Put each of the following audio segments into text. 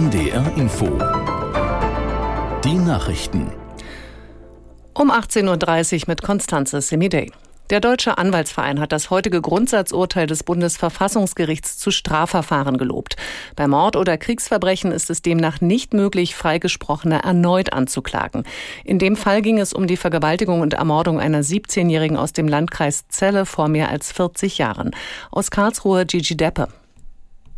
NDR Info. Die Nachrichten. Um 18.30 Uhr mit Konstanze Semidey. Der Deutsche Anwaltsverein hat das heutige Grundsatzurteil des Bundesverfassungsgerichts zu Strafverfahren gelobt. Bei Mord oder Kriegsverbrechen ist es demnach nicht möglich, Freigesprochene erneut anzuklagen. In dem Fall ging es um die Vergewaltigung und Ermordung einer 17-Jährigen aus dem Landkreis Celle vor mehr als 40 Jahren. Aus Karlsruhe Gigi Deppe.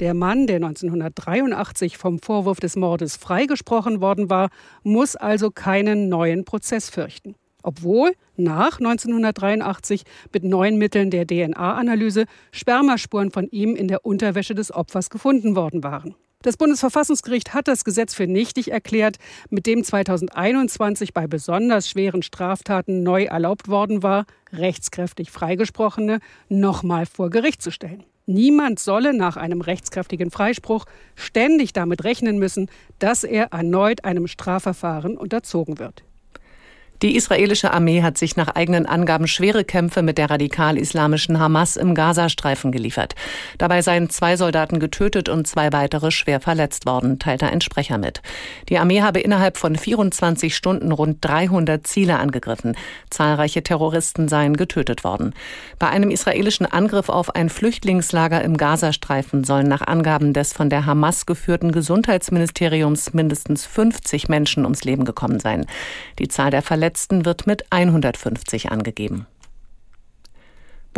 Der Mann, der 1983 vom Vorwurf des Mordes freigesprochen worden war, muss also keinen neuen Prozess fürchten. Obwohl nach 1983 mit neuen Mitteln der DNA-Analyse Spermaspuren von ihm in der Unterwäsche des Opfers gefunden worden waren. Das Bundesverfassungsgericht hat das Gesetz für nichtig erklärt, mit dem 2021 bei besonders schweren Straftaten neu erlaubt worden war, rechtskräftig Freigesprochene nochmal vor Gericht zu stellen. Niemand solle nach einem rechtskräftigen Freispruch ständig damit rechnen müssen, dass er erneut einem Strafverfahren unterzogen wird. Die israelische Armee hat sich nach eigenen Angaben schwere Kämpfe mit der radikal-islamischen Hamas im Gazastreifen geliefert. Dabei seien zwei Soldaten getötet und zwei weitere schwer verletzt worden, teilte ein Sprecher mit. Die Armee habe innerhalb von 24 Stunden rund 300 Ziele angegriffen. Zahlreiche Terroristen seien getötet worden. Bei einem israelischen Angriff auf ein Flüchtlingslager im Gazastreifen sollen nach Angaben des von der Hamas geführten Gesundheitsministeriums mindestens 50 Menschen ums Leben gekommen sein. Die Zahl der Verletzten Verletzten wird mit 150 angegeben.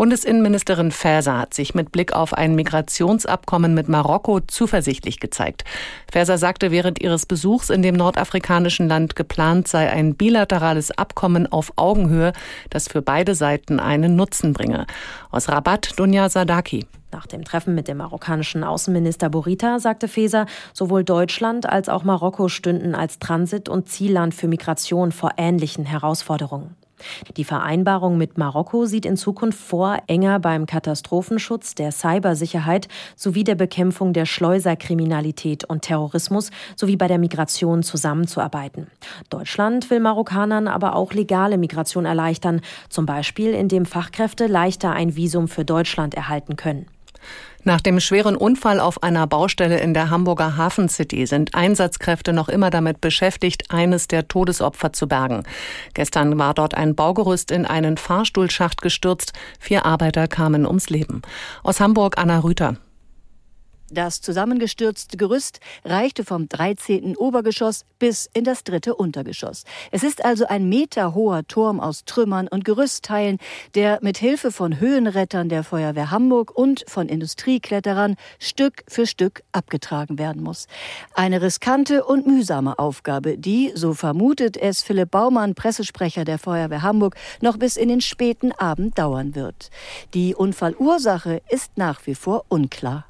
Bundesinnenministerin Faeser hat sich mit Blick auf ein Migrationsabkommen mit Marokko zuversichtlich gezeigt. Faeser sagte während ihres Besuchs in dem nordafrikanischen Land geplant sei ein bilaterales Abkommen auf Augenhöhe, das für beide Seiten einen Nutzen bringe. Aus Rabat Dunja Sadaki. Nach dem Treffen mit dem marokkanischen Außenminister Borita sagte Feser, sowohl Deutschland als auch Marokko stünden als Transit- und Zielland für Migration vor ähnlichen Herausforderungen. Die Vereinbarung mit Marokko sieht in Zukunft vor, enger beim Katastrophenschutz, der Cybersicherheit sowie der Bekämpfung der Schleuserkriminalität und Terrorismus sowie bei der Migration zusammenzuarbeiten. Deutschland will Marokkanern aber auch legale Migration erleichtern, zum Beispiel indem Fachkräfte leichter ein Visum für Deutschland erhalten können. Nach dem schweren Unfall auf einer Baustelle in der Hamburger Hafen City sind Einsatzkräfte noch immer damit beschäftigt, eines der Todesopfer zu bergen. Gestern war dort ein Baugerüst in einen Fahrstuhlschacht gestürzt. Vier Arbeiter kamen ums Leben. Aus Hamburg Anna Rüther. Das zusammengestürzte Gerüst reichte vom 13. Obergeschoss bis in das dritte Untergeschoss. Es ist also ein meterhoher Turm aus Trümmern und Gerüstteilen, der mit Hilfe von Höhenrettern der Feuerwehr Hamburg und von Industriekletterern Stück für Stück abgetragen werden muss. Eine riskante und mühsame Aufgabe, die, so vermutet es Philipp Baumann, Pressesprecher der Feuerwehr Hamburg, noch bis in den späten Abend dauern wird. Die Unfallursache ist nach wie vor unklar.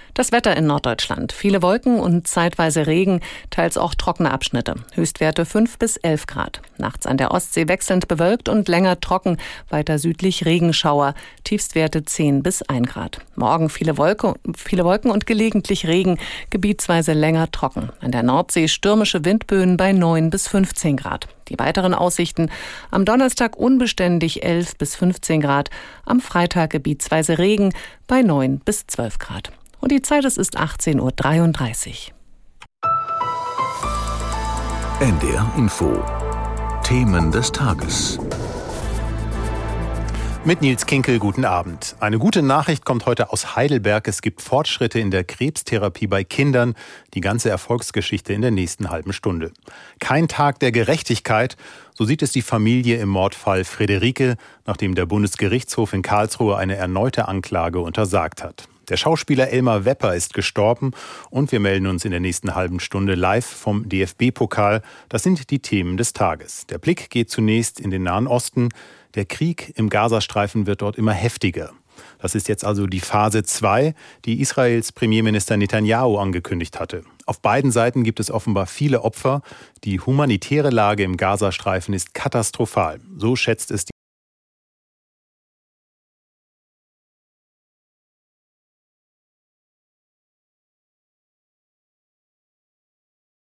Das Wetter in Norddeutschland. Viele Wolken und zeitweise Regen, teils auch trockene Abschnitte. Höchstwerte 5 bis 11 Grad. Nachts an der Ostsee wechselnd bewölkt und länger trocken. Weiter südlich Regenschauer. Tiefstwerte 10 bis 1 Grad. Morgen viele, Wolke, viele Wolken und gelegentlich Regen. Gebietsweise länger trocken. An der Nordsee stürmische Windböen bei 9 bis 15 Grad. Die weiteren Aussichten am Donnerstag unbeständig 11 bis 15 Grad. Am Freitag gebietsweise Regen bei 9 bis 12 Grad. Und die Zeit, es ist 18.33 Uhr. NDR Info. Themen des Tages. Mit Nils Kinkel, guten Abend. Eine gute Nachricht kommt heute aus Heidelberg. Es gibt Fortschritte in der Krebstherapie bei Kindern. Die ganze Erfolgsgeschichte in der nächsten halben Stunde. Kein Tag der Gerechtigkeit, so sieht es die Familie im Mordfall Friederike, nachdem der Bundesgerichtshof in Karlsruhe eine erneute Anklage untersagt hat. Der Schauspieler Elmar Wepper ist gestorben und wir melden uns in der nächsten halben Stunde live vom DFB-Pokal. Das sind die Themen des Tages. Der Blick geht zunächst in den Nahen Osten. Der Krieg im Gazastreifen wird dort immer heftiger. Das ist jetzt also die Phase 2, die Israels Premierminister Netanyahu angekündigt hatte. Auf beiden Seiten gibt es offenbar viele Opfer. Die humanitäre Lage im Gazastreifen ist katastrophal. So schätzt es